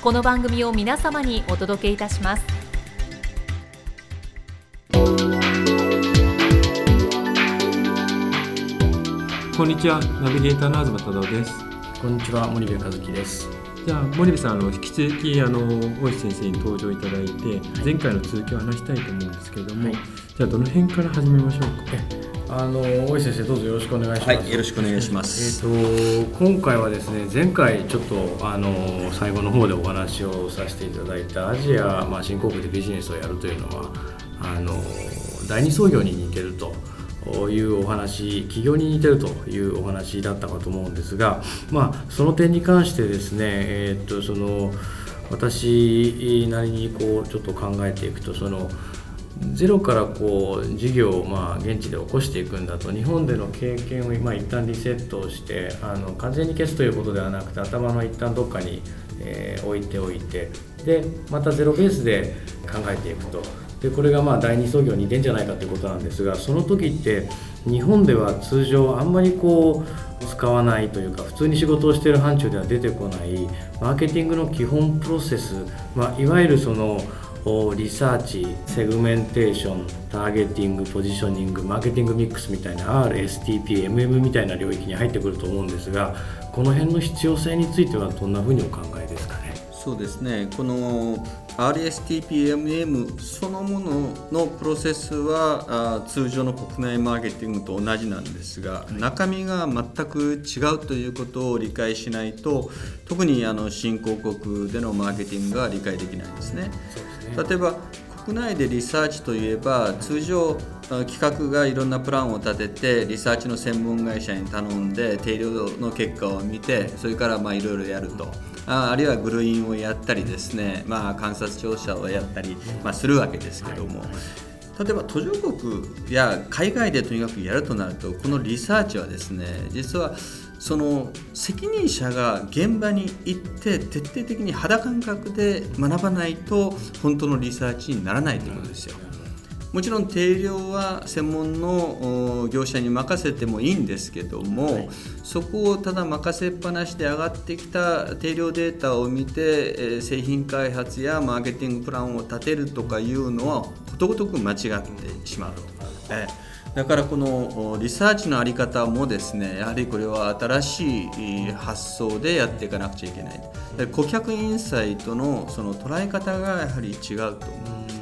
この番組を皆様にお届けいたします。こんにちはナビゲーターの東忠夫です。こんにちは森部和樹です。じゃあ森部さんあの引き続きあの大石先生に登場いただいて、前回の続きを話したいと思うんですけれども、はい、じゃあどの辺から始めましょうか？あの大石先生どうぞよろしくお願いします。はい、よろしくお願いします。えっ、と今回はですね前回ちょっとあの最後の方でお話をさせていただいたアジアまあ新興国でビジネスをやるというのはあの第二創業に似てると。いうお話企業に似てるというお話だったかと思うんですが、まあ、その点に関してですね、えー、っとその私なりにこうちょっと考えていくとそのゼロからこう事業をまあ現地で起こしていくんだと日本での経験を今一旦リセットをしてあの完全に消すということではなくて頭の一旦どっかに、えー、置いておいてでまたゼロベースで考えていくと。でこれがまあ第二創業に出んじゃないかということなんですがその時って日本では通常あんまりこう使わないというか普通に仕事をしている範疇では出てこないマーケティングの基本プロセス、まあ、いわゆるそのリサーチセグメンテーションターゲティングポジショニングマーケティングミックスみたいな RSTPMM みたいな領域に入ってくると思うんですがこの辺の必要性についてはどんなふうにお考えですかね？そうですねこの RSTPMM そのもののプロセスは通常の国内マーケティングと同じなんですが中身が全く違うということを理解しないと特にあの新興国でのマーケティングが理解できないんですね。例えば国内でリサーチといえば通常企画がいろんなプランを立ててリサーチの専門会社に頼んで定量の結果を見てそれからまあいろいろやると。ああるいはグルインをやったりですね、まあ、観察調査をやったり、まあ、するわけですけども。例えば途上国や海外でとにかくやるとなるとこのリサーチはですね実はその責任者が現場に行って徹底的に肌感覚で学ばないと本当のリサーチにならないということですよ。もちろん定量は専門の業者に任せてもいいんですけども、はい、そこをただ任せっぱなしで上がってきた定量データを見て製品開発やマーケティングプランを立てるとかいうのはことごとく間違ってしまう。えだからこのリサーチの在り方もですねやはりこれは新しい発想でやっていかなくちゃいけない顧客インサイトのその捉え方がやはり違うと思うんですね。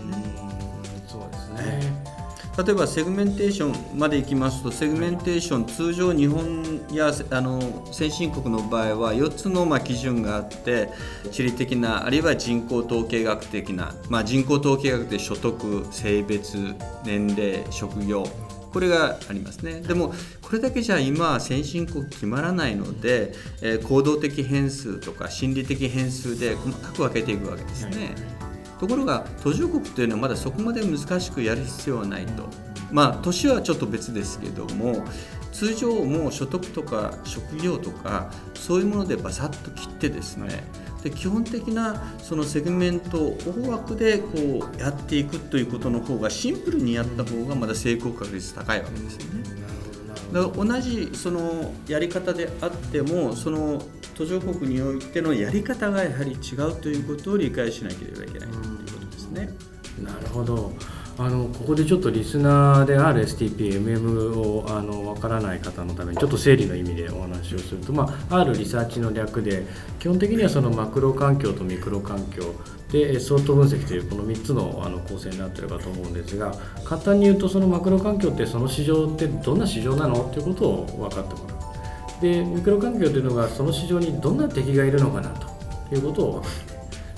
例えばセグメンテーションまでいきますとセグメンテーション通常日本やあの先進国の場合は4つのま基準があって地理的なあるいは人口統計学的な、まあ、人口統計学で所得性別年齢職業これがありますねでもこれだけじゃ今先進国決まらないので、えー、行動的変数とか心理的変数で細かく分けていくわけですね。ところが途上国というのはまだそこまで難しくやる必要はないとまあ年はちょっと別ですけども通常もう所得とか職業とかそういうものでバサッと切ってですねで基本的なそのセグメントを大枠でこうやっていくということの方がシンプルにやった方がまだ成功確率高いわけですよね。同じそのやり方であってもその途上国においてのやり方がやはり違うということを理解しなければいけないということですね。なるほどあのここでちょっとリスナーで RSTP、MM をあの分からない方のためにちょっと整理の意味でお話をすると、まあ、R リサーチの略で基本的にはそのマクロ環境とミクロ環境で相当分析というこの3つのあの構成になってるかと思うんですが簡単に言うとそのマクロ環境ってその市場ってどんな市場なのっていうことを分かってもらう。でミクロ環境というのがその市場にどんな敵がいるのかなということを分か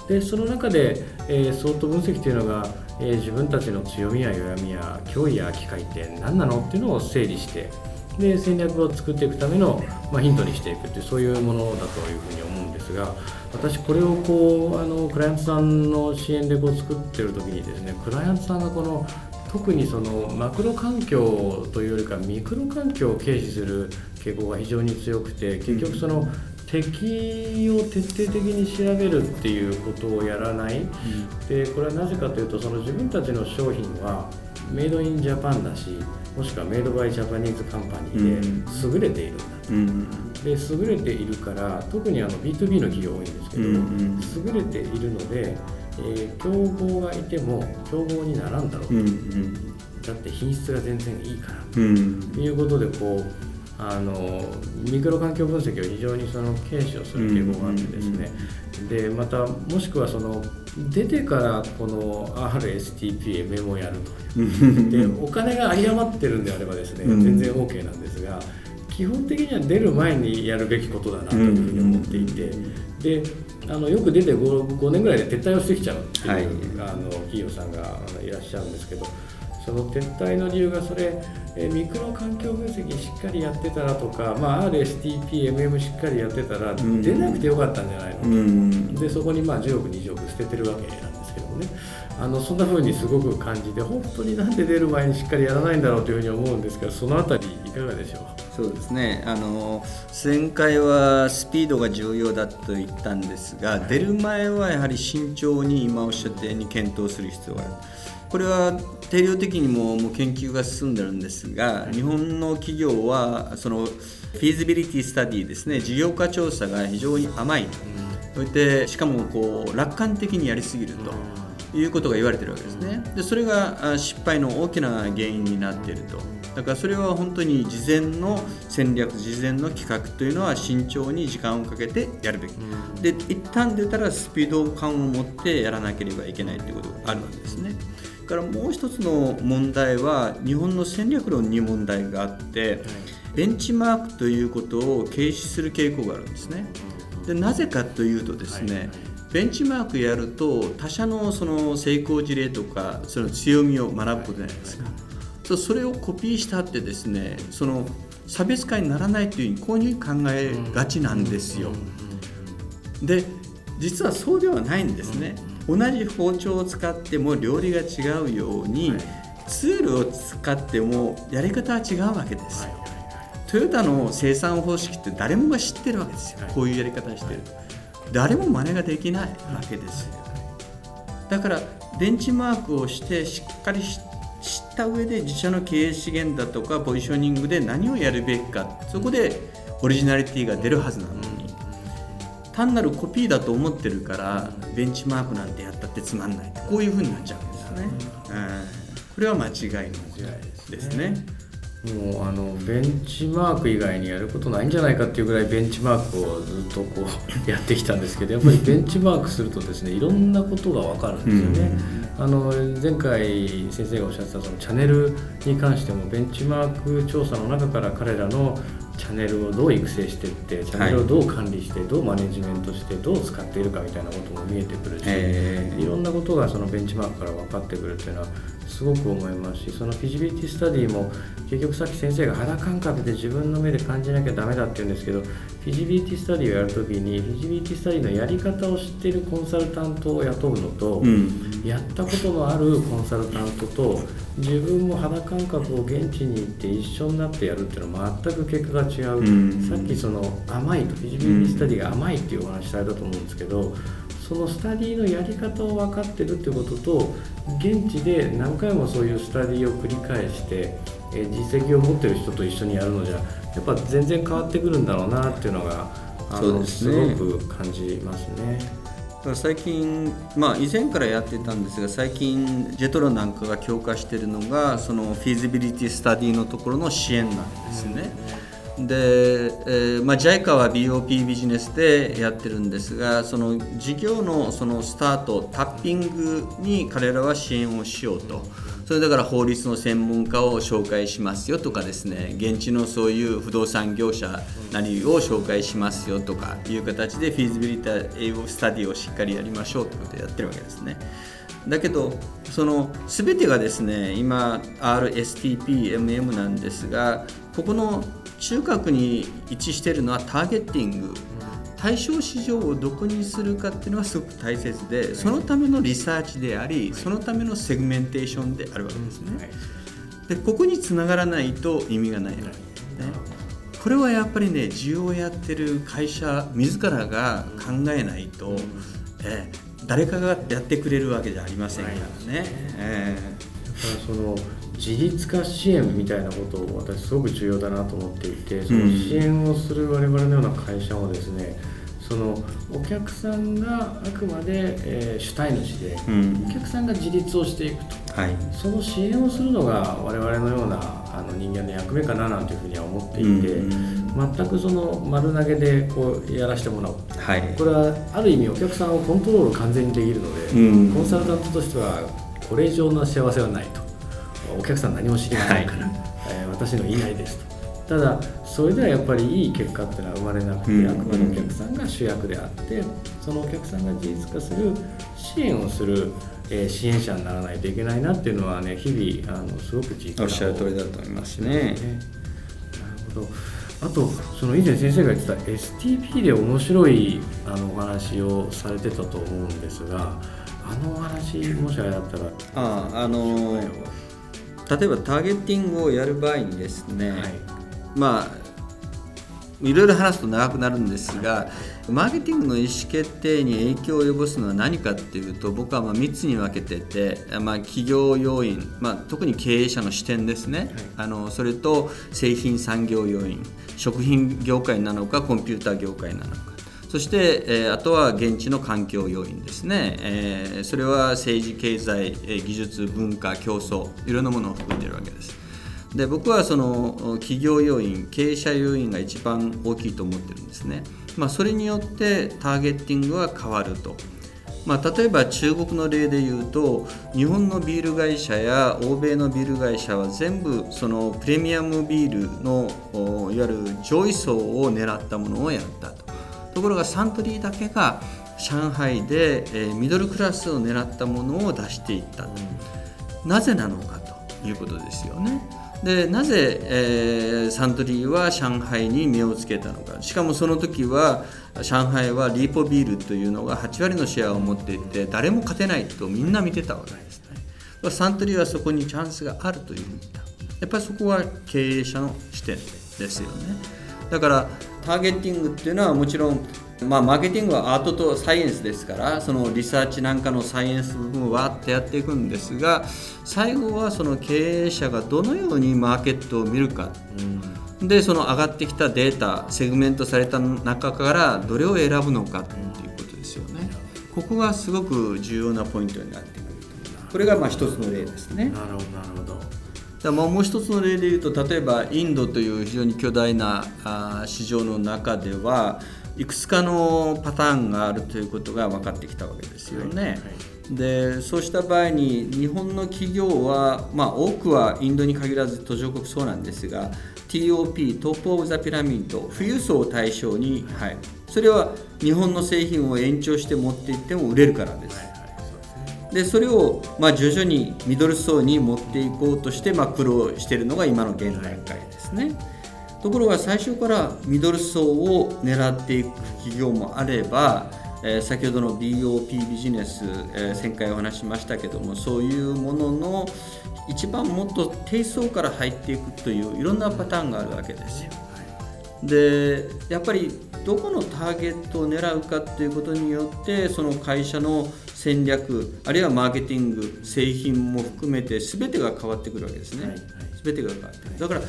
るでその中で、えー、相当分析というのがえー、自分たちの強みや弱みや脅威や機会って何なのっていうのを整理してで戦略を作っていくための、まあ、ヒントにしていくっていうそういうものだというふうに思うんですが私これをこうあのクライアントさんの支援でこう作ってる時にですねクライアントさんがこの特にそのマクロ環境というよりかミクロ環境を軽視する傾向が非常に強くて結局その敵を徹底的に調べるっていうことをやらない、うん、でこれはなぜかというとその自分たちの商品はメイドインジャパンだしもしくはメイドバイジャパニーズカンパニーで優れているんだ、うん、で優れているから特にあの B2B の企業多いんですけど、うん、優れているので、えー、競合がいても競合にならんだろう。と、うん、だって品質が全然いいから、ということでこうあのミクロ環境分析を非常にその軽視をする傾向があってですね、でまたもしくはその出てからこの RSTP メモをやると。い うでお金が有り余ってるんであればですね全然 OK なんですが基本的には出る前にやるべきことだなというふうに思っていて。であのよく出て 5, 5年ぐらいで撤退をしてきちゃうっていう、はい、あの企業さんがいらっしゃるんですけどその撤退の理由がそれ、えミクロ環境分析しっかりやってたらとか、まあ、RSTP、MM しっかりやってたら出なくてよかったんじゃないのと、うん、でそこにまあ10億、20億捨ててるわけなんですけどもね。あのそんな風にすごく感じて本当になんで出る前にしっかりやらないんだろうというふうに思うんですけどその辺りいかがでしょう？そうですね。あの前回はスピードが重要だと言ったんですが、出る前はやはり慎重に今おっしゃったように検討する必要がある。これは定量的にももう研究が進んでるんですが、日本の企業はそのフィーズビリティスタディですね事業化調査が非常に甘い、そしてしかもこう楽観的にやりすぎると。いうことが言われてるわけですね。でそれが失敗の大きな原因になっていると。だからそれは本当に事前の戦略事前の企画というのは慎重に時間をかけてやるべき、で一旦出たらスピード感を持ってやらなければいけないということがあるわけですね。からもう一つの問題は日本の戦略論に問題があって、ベンチマークということを軽視する傾向があるんですね。でなぜかというとですね、ベンチマークやると他社のその成功事例とかその強みを学ぶことじゃないですか。それをコピーしたってですねその差別化にならないというふうにこういうふうに考えがちなんですよ。で実はそうではないんですね。同じ包丁を使っても料理が違うように、はい、ツールを使ってもやり方は違うわけです。よ、はい、トヨタの生産方式って誰もが知ってるわけですよ、はい、こういうやり方してる、誰も真似ができないわけですよ。だからベンチマークをしてしっかり知った上で自社の経営資源だとかポジショニングで何をやるべきかそこでオリジナリティが出るはずなの。に単なるコピーだと思ってるからベンチマークなんてやったってつまんない。こういうふうになっちゃう。んですね、うん、これは間違いのですね。もうあのベンチマーク以外にやることないんじゃないかっていうぐらいベンチマークをずっとこう やってきたんですけどやっぱりベンチマークするとですねいろんなことが分かるんですよね。うん、あの前回先生がおっしゃってたそのチャンネルに関してもベンチマーク調査の中から彼らのチャンネルをどう育成していってチャンネルをどう管理して、どうマネジメントしてどう使っているかみたいなことも見えてくるし、いろんなことがそのベンチマークから分かってくるっていうのはすごく思いますしそのフィジビリティスタディも結局さっき先生が肌感覚で自分の目で感じなきゃダメだって言うんですけどフィジビリティスタディをやるときにフィジビリティスタディのやり方を知っているコンサルタントを雇うのと、うん、やったことのあるコンサルタントと自分も肌感覚を現地に行って一緒になってやるっていうのは全く結果が違う、うん、さっきその甘いとフィジビリティスタディが甘いっていうお話されたと思うんですけどそのスタディのやり方を分かってるってことと現地で何回もそういうスタディを繰り返して、え実績を持ってる人と一緒にやるのじゃやっぱ全然変わってくるんだろうなっていうのがあのす、ね,、ごく感じますね。最近、まあ、以前からやってたんですが最近ジェトロなんかが強化しているのがそのフィジビリティスタディのところの支援なんですね。で、えーまあ、JICA は BOP ビジネスでやってるんですがその事業のそのスタートタッピングに彼らは支援をしようと。それだから法律の専門家を紹介しますよとかですね現地のそういう不動産業者なりを紹介しますよとかいう形でフィーズビリティ英語スタディをしっかりやりましょうということをやってるわけですね。だけどその全てがですね今 RSTPMM なんですがここの中核に位置しているのはターゲッティング対象市場をどこにするかっていうのはすごく大切でそのためのリサーチでありそのためのセグメンテーションであるわけですね。でここにつながらないと意味がない。わけですね。これはやっぱりね需要をやってる会社自らが考えないと、えー、誰かがやってくれるわけじゃありませんからね。えー、だからその自立化支援みたいなことを私すごく重要だなと思っていてその支援をする我々のような会社もですね、そのお客さんがあくまで、えー、主体主で、うん、お客さんが自立をしていくと、はい、その支援をするのが我々のようなあの人間の役目かななんていうふうには思っていて、うん、全くその丸投げでこうやらせてもらう、はい、これはある意味お客さんをコントロール完全にできるので、うん、コンサルタントとしてはこれ以上の幸せはないと。お客さん何も知りませんから、はい、えー、私のいないですと。ただそれではやっぱりいい結果っていうのは生まれなくて、うん、あくまでお客さんが主役であってそのお客さんが事実化する支援をする、えー、支援者にならないといけないなっていうのはね日々あのすごく実感おっしゃる通りだと思いますね。なるほど。あとその以前先生が言ってた STP で面白いあのお話をされてたと思うんですがあのお話もしあれだったらああのー例えばターゲッティングをやる場合にですね、はい、まあいろいろ話すと長くなるんですがマーケティングの意思決定に影響を及ぼすのは何かっていうと僕はまあ3つに分けてて、まあ、企業要因、まあ、特に経営者の視点ですね、はい、あのそれと製品産業要因食品業界なのかコンピューター業界なのかそして、えー、あとは現地の環境要因ですね、えー、それは政治経済、え技術文化競争いろんなものを含んでいるわけです。で僕はその企業要因経営者要因が一番大きいと思ってるんですね、まあ、それによってターゲッティングは変わると。まあ、例えば中国の例で言うと日本のビール会社や欧米のビール会社は全部そのプレミアムビールのいわゆる上位層を狙ったものをやったと。ところがサントリーだけが上海で、えー、ミドルクラスを狙ったものを出していった、うん、なぜなのかということですよね。でなぜ、えー、サントリーは上海に目をつけたのか。しかもその時は上海はリーポビールというのが8割のシェアを持っていて誰も勝てないとみんな見てたわけですね。サントリーはそこにチャンスがあるというふうに言った。やっぱりそこは経営者の視点ですよね。だからターゲティングっていうのはもちろんまあ、マーケティングはアートとサイエンスですからそのリサーチなんかのサイエンス部分をわってやっていくんですが最後はその経営者がどのようにマーケットを見るか、うん、でその上がってきたデータセグメントされた中からどれを選ぶのかっていうことですよね。ここがすごく重要なポイントになってくるこれがまあ一つの例ですね。なるほどなるほどだもう一つの例で言うと例えばインドという非常に巨大な市場の中ではいくつかのパターンがあるということが分かってきたわけですよね。はいはい、でそうした場合に日本の企業は、まあ、多くはインドに限らず途上国そうなんですが TOP トップ・オブ・ザ・ピラミッド富裕層を対象に、はい、それは日本の製品を延長して持っていっても売れるからです。でそれをまあ徐々にミドル層に持っていこうとしてまあ苦労しているのが今の現段階ですね。ところが最初からミドル層を狙っていく企業もあれば、えー、先ほどの BOP ビジネス、えー、前回お話しましたけどもそういうものの一番もっと低層から入っていくといういろんなパターンがあるわけですよ。でやっぱりどこのターゲットを狙うかっていうことによってその会社の戦略あるいはマーケティング製品も含めて全てが変わってくるわけですね、はいはい、全てが変わってくる。だから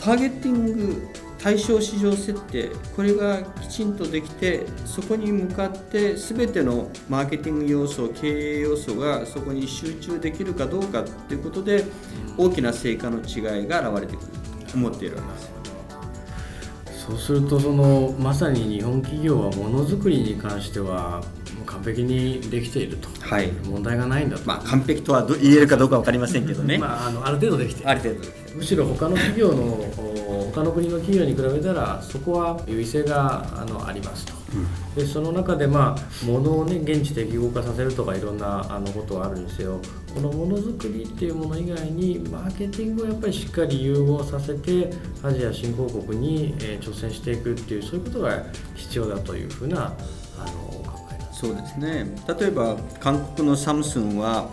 ターゲッティング対象市場設定これがきちんとできてそこに向かって全てのマーケティング要素経営要素がそこに集中できるかどうかということで大きな成果の違いが現れてくる。と思っているわけです。そうするとそのまさに日本企業はものづくりに関してはもう完璧にできていると、はい。問題がないんだと、まあ完璧とはど言えるかどうか分かりませんけどね、まあ、あのある程度できている。ある程度むしろ他の企業のお他の国の企業に比べたらそこは優位性があのありますと、でその中でまあ物をね現地適合化させるとかいろんなあのことはあるにせよ。このものづくりっていうもの以外にマーケティングをやっぱりしっかり融合させてアジア新興国に、えー挑戦していくっていうそういうことが必要だというふうなあの。そうですね。例えば韓国のサムスンは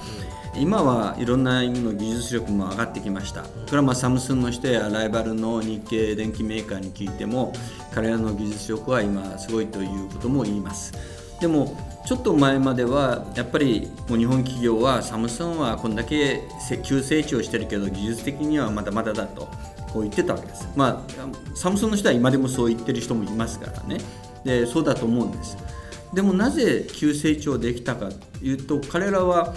今はいろんな意味の技術力も上がってきました。これはまあサムスンの人やライバルの日系電機メーカーに聞いても彼らの技術力は今すごいということも言います。でもちょっと前まではやっぱりもう日本企業はサムスンはこんだけ急成長してるけど技術的にはまだまだだとこう言ってたわけです。まあサムスンの人は今でもそう言ってる人もいますからね。でそうだと思うんです。でもなぜ急成長できたかというと彼らは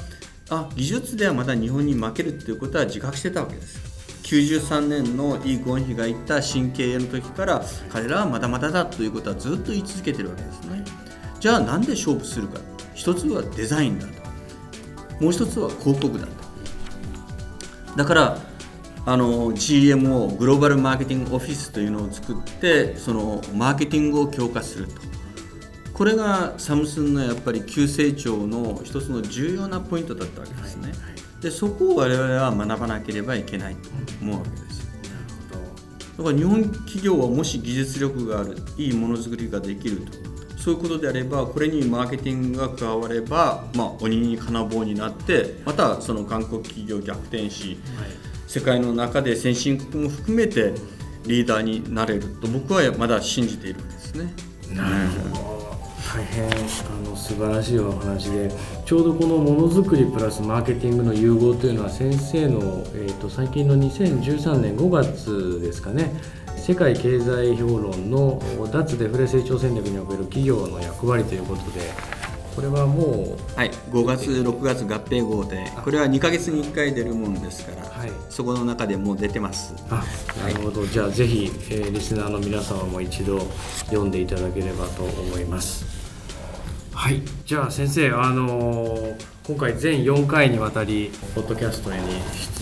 あ技術ではまだ日本に負けるということは自覚してたわけです。93年のイ・ゴンヒが言った新経営の時から彼らはまだまだだということはずっと言い続けてるわけですね。じゃあなんで勝負するか。一つはデザインだと。もう一つは広告だと。だからあの GMO グローバルマーケティングオフィスというのを作ってそのマーケティングを強化すると。これがサムスンのやっぱり急成長の一つの重要なポイントだったわけですね、でそこを我々は学ばなければいけないと思うわけです。よだから日本企業はもし技術力があるいいものづくりができるとそういうことであればこれにマーケティングが加われば、まあ、鬼に金棒になってまたその韓国企業逆転し、世界の中で先進国も含めてリーダーになれると僕はまだ信じてい。るわけですね。なるほど大変あの素晴らしいお話でちょうどこのものづくりプラスマーケティングの融合というのは先生の、えー、と最近の2013年5月ですかね。世界経済評論の脱デフレ成長戦略における企業の役割ということでこれはもうはい、5月、6月合併号で、これは2ヶ月に1回出るものですから、はい。そこの中でもう出てます。あなるほど、じゃあぜひ、えーリスナーの皆様も一度読んでいただければと思いますはい。じゃあ先生あのー今回全4回にわたりポッドキャストに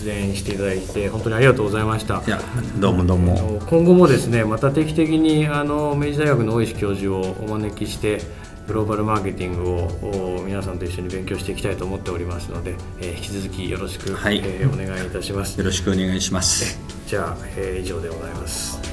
出演していただいて本当にありがとうございました。いや、どうもどうあも。の今後もですねまた定期的にあの明治大学の大石教授をお招きしてグローバルマーケティングをお皆さんと一緒に勉強していきたいと思っておりますので、えー引き続きよろしく、はい。えーお願いいたします。よろしくお願いします。じゃあ、えー以上でございます